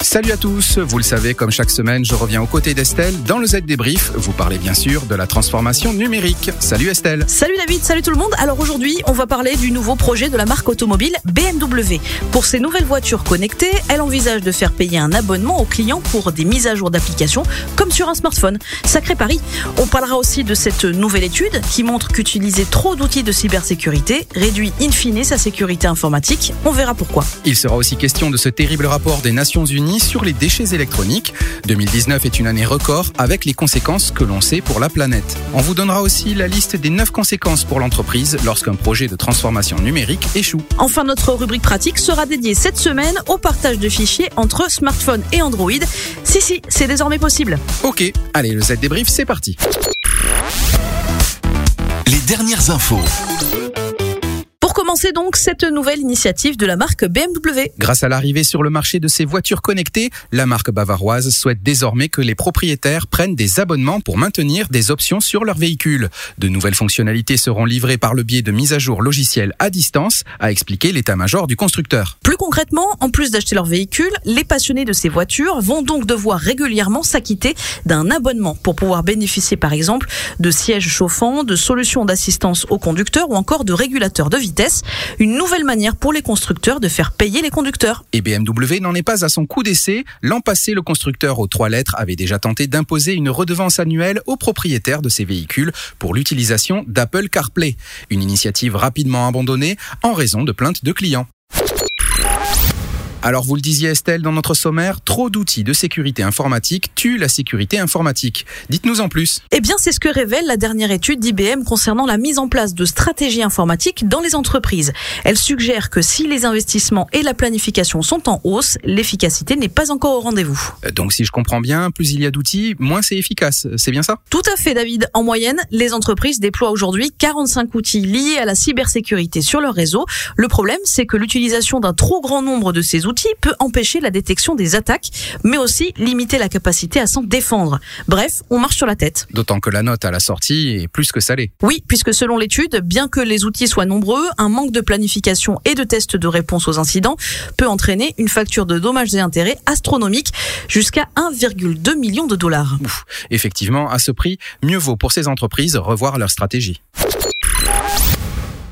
Salut à tous, vous le savez, comme chaque semaine, je reviens aux côtés d'Estelle dans le Z débrief. Vous parlez bien sûr de la transformation numérique. Salut Estelle. Salut David, salut tout le monde. Alors aujourd'hui, on va parler du nouveau projet de la marque automobile BMW. Pour ces nouvelles voitures connectées, elle envisage de faire payer un abonnement aux clients pour des mises à jour d'applications comme sur un smartphone. Sacré pari. On parlera aussi de cette nouvelle étude qui montre qu'utiliser trop d'outils de cybersécurité réduit in fine sa sécurité informatique. On verra pourquoi. Il sera aussi question de ce terrible rapport des Nations Unies sur les déchets électroniques. 2019 est une année record avec les conséquences que l'on sait pour la planète. On vous donnera aussi la liste des 9 conséquences pour l'entreprise lorsqu'un projet de transformation numérique échoue. Enfin, notre rubrique pratique sera dédiée cette semaine au partage de fichiers entre smartphone et Android. Si, si, c'est désormais possible. Ok, allez, le Z débrief, c'est parti. Les dernières infos commencer donc cette nouvelle initiative de la marque BMW. Grâce à l'arrivée sur le marché de ces voitures connectées, la marque bavaroise souhaite désormais que les propriétaires prennent des abonnements pour maintenir des options sur leur véhicule. De nouvelles fonctionnalités seront livrées par le biais de mises à jour logicielles à distance, a expliqué l'état-major du constructeur. Plus concrètement, en plus d'acheter leur véhicule, les passionnés de ces voitures vont donc devoir régulièrement s'acquitter d'un abonnement pour pouvoir bénéficier par exemple de sièges chauffants, de solutions d'assistance au conducteur ou encore de régulateurs de vitesse une nouvelle manière pour les constructeurs de faire payer les conducteurs. Et BMW n'en est pas à son coup d'essai. L'an passé, le constructeur aux trois lettres avait déjà tenté d'imposer une redevance annuelle aux propriétaires de ces véhicules pour l'utilisation d'Apple CarPlay. Une initiative rapidement abandonnée en raison de plaintes de clients. Alors vous le disiez Estelle dans notre sommaire, trop d'outils de sécurité informatique tuent la sécurité informatique. Dites-nous en plus. Eh bien c'est ce que révèle la dernière étude d'IBM concernant la mise en place de stratégies informatiques dans les entreprises. Elle suggère que si les investissements et la planification sont en hausse, l'efficacité n'est pas encore au rendez-vous. Euh, donc si je comprends bien, plus il y a d'outils, moins c'est efficace. C'est bien ça? Tout à fait David. En moyenne, les entreprises déploient aujourd'hui 45 outils liés à la cybersécurité sur leur réseau. Le problème, c'est que l'utilisation d'un trop grand nombre de ces outils peut empêcher la détection des attaques, mais aussi limiter la capacité à s'en défendre. Bref, on marche sur la tête. D'autant que la note à la sortie est plus que salée. Oui, puisque selon l'étude, bien que les outils soient nombreux, un manque de planification et de tests de réponse aux incidents peut entraîner une facture de dommages et intérêts astronomique jusqu'à 1,2 million de dollars. effectivement, à ce prix, mieux vaut pour ces entreprises revoir leur stratégie.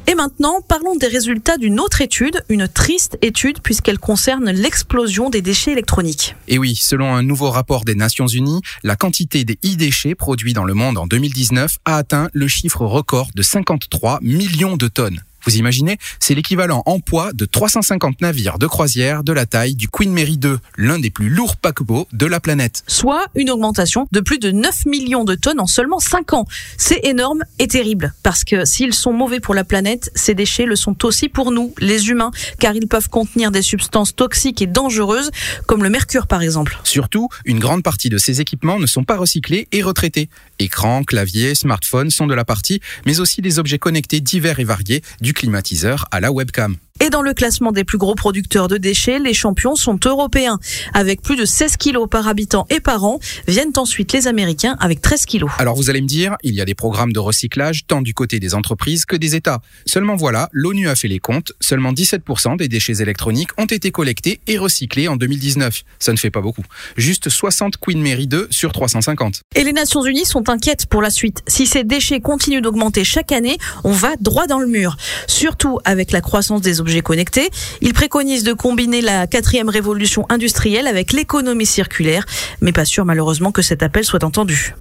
Et maintenant, parlons des résultats d'une autre étude, une triste étude puisqu'elle concerne l'explosion des déchets électroniques. Et oui, selon un nouveau rapport des Nations Unies, la quantité des e-déchets produits dans le monde en 2019 a atteint le chiffre record de 53 millions de tonnes. Vous imaginez C'est l'équivalent en poids de 350 navires de croisière de la taille du Queen Mary 2, l'un des plus lourds paquebots de la planète. Soit une augmentation de plus de 9 millions de tonnes en seulement 5 ans. C'est énorme et terrible, parce que s'ils sont mauvais pour la planète, ces déchets le sont aussi pour nous, les humains, car ils peuvent contenir des substances toxiques et dangereuses, comme le mercure par exemple. Surtout, une grande partie de ces équipements ne sont pas recyclés et retraités. Écrans, claviers, smartphones sont de la partie, mais aussi des objets connectés divers et variés, du climatiseur à la webcam. Et dans le classement des plus gros producteurs de déchets, les champions sont européens. Avec plus de 16 kilos par habitant et par an, viennent ensuite les Américains avec 13 kilos. Alors vous allez me dire, il y a des programmes de recyclage tant du côté des entreprises que des États. Seulement voilà, l'ONU a fait les comptes, seulement 17% des déchets électroniques ont été collectés et recyclés en 2019. Ça ne fait pas beaucoup. Juste 60 Queen Mary 2 sur 350. Et les Nations Unies sont inquiètes pour la suite. Si ces déchets continuent d'augmenter chaque année, on va droit dans le mur. Surtout avec la croissance des objets Il préconise de combiner la quatrième révolution industrielle avec l'économie circulaire, mais pas sûr malheureusement que cet appel soit entendu.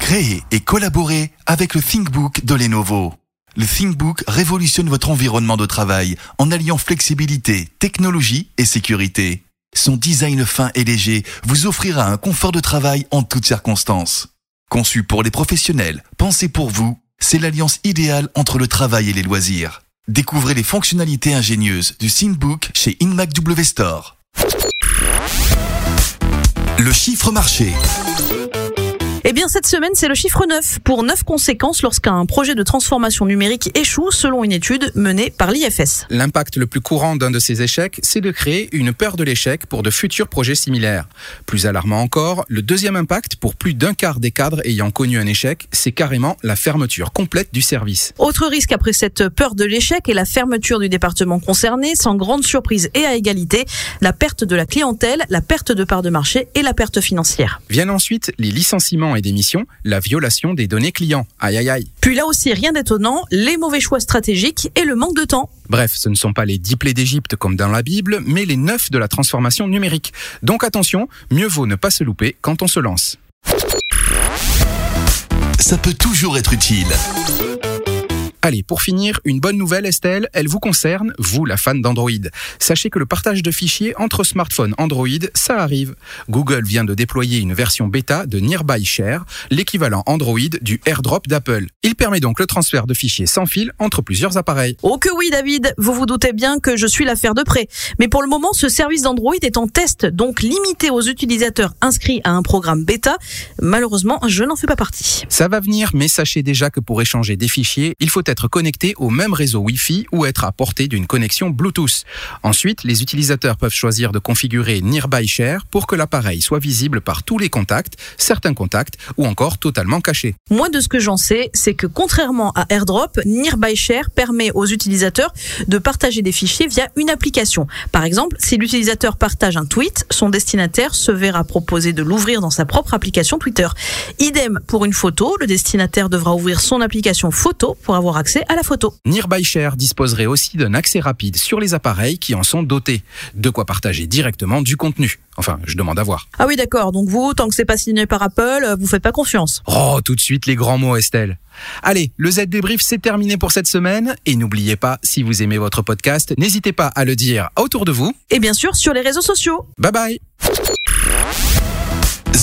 Créer et collaborer avec le ThinkBook de Lenovo. Le ThinkBook révolutionne votre environnement de travail en alliant flexibilité, technologie et sécurité. Son design fin et léger vous offrira un confort de travail en toutes circonstances. Conçu pour les professionnels, pensé pour vous, c'est l'alliance idéale entre le travail et les loisirs. Découvrez les fonctionnalités ingénieuses du ThinkBook chez InMacW Store. Le chiffre marché. Eh bien, cette semaine, c'est le chiffre 9 pour 9 conséquences lorsqu'un projet de transformation numérique échoue selon une étude menée par l'IFS. L'impact le plus courant d'un de ces échecs, c'est de créer une peur de l'échec pour de futurs projets similaires. Plus alarmant encore, le deuxième impact pour plus d'un quart des cadres ayant connu un échec, c'est carrément la fermeture complète du service. Autre risque après cette peur de l'échec est la fermeture du département concerné, sans grande surprise et à égalité, la perte de la clientèle, la perte de part de marché et la perte financière. Viennent ensuite les licenciements et démissions, la violation des données clients. Aïe aïe aïe. Puis là aussi, rien d'étonnant, les mauvais choix stratégiques et le manque de temps. Bref, ce ne sont pas les dix plaies d'Égypte comme dans la Bible, mais les neuf de la transformation numérique. Donc attention, mieux vaut ne pas se louper quand on se lance. Ça peut toujours être utile. Allez, pour finir, une bonne nouvelle Estelle, elle vous concerne, vous la fan d'Android. Sachez que le partage de fichiers entre smartphones Android, ça arrive. Google vient de déployer une version bêta de Nearby Share, l'équivalent Android du AirDrop d'Apple. Il permet donc le transfert de fichiers sans fil entre plusieurs appareils. Oh que oui David, vous vous doutez bien que je suis l'affaire de près. Mais pour le moment, ce service d'Android est en test, donc limité aux utilisateurs inscrits à un programme bêta. Malheureusement, je n'en fais pas partie. Ça va venir, mais sachez déjà que pour échanger des fichiers, il faut être connecté au même réseau Wi-Fi ou être à portée d'une connexion Bluetooth. Ensuite, les utilisateurs peuvent choisir de configurer Nearby Share pour que l'appareil soit visible par tous les contacts, certains contacts ou encore totalement caché. Moi, de ce que j'en sais, c'est que contrairement à AirDrop, Nearby Share permet aux utilisateurs de partager des fichiers via une application. Par exemple, si l'utilisateur partage un tweet, son destinataire se verra proposer de l'ouvrir dans sa propre application Twitter. Idem pour une photo, le destinataire devra ouvrir son application photo pour avoir accès à la photo. Nearby Share disposerait aussi d'un accès rapide sur les appareils qui en sont dotés. De quoi partager directement du contenu. Enfin, je demande à voir. Ah oui, d'accord. Donc vous, tant que c'est pas signé par Apple, euh, vous faites pas confiance. Oh, tout de suite les grands mots, Estelle. Allez, le Z débrief, c'est terminé pour cette semaine. Et n'oubliez pas, si vous aimez votre podcast, n'hésitez pas à le dire autour de vous. Et bien sûr, sur les réseaux sociaux. Bye bye.